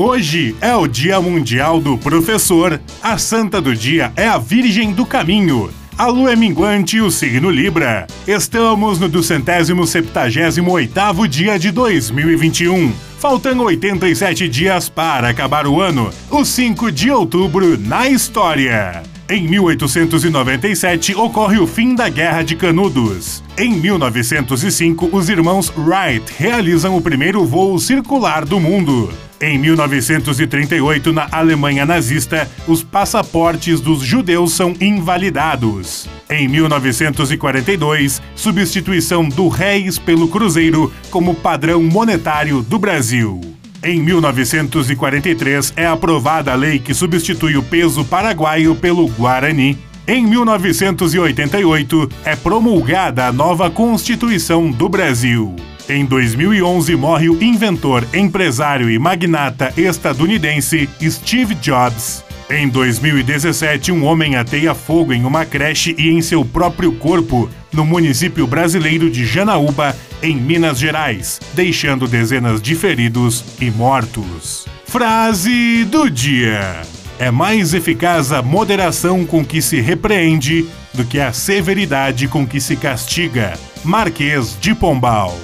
Hoje é o Dia Mundial do Professor. A santa do dia é a Virgem do Caminho. A lua é minguante e o signo Libra. Estamos no 278º dia de 2021. Faltam 87 dias para acabar o ano. O 5 de outubro na história. Em 1897 ocorre o fim da Guerra de Canudos. Em 1905, os irmãos Wright realizam o primeiro voo circular do mundo. Em 1938, na Alemanha nazista, os passaportes dos judeus são invalidados. Em 1942, substituição do réis pelo cruzeiro como padrão monetário do Brasil. Em 1943 é aprovada a lei que substitui o peso paraguaio pelo guarani. Em 1988 é promulgada a nova Constituição do Brasil. Em 2011 morre o inventor, empresário e magnata estadunidense Steve Jobs. Em 2017, um homem ateia fogo em uma creche e em seu próprio corpo, no município brasileiro de Janaúba, em Minas Gerais, deixando dezenas de feridos e mortos. Frase do dia: É mais eficaz a moderação com que se repreende do que a severidade com que se castiga. Marquês de Pombal.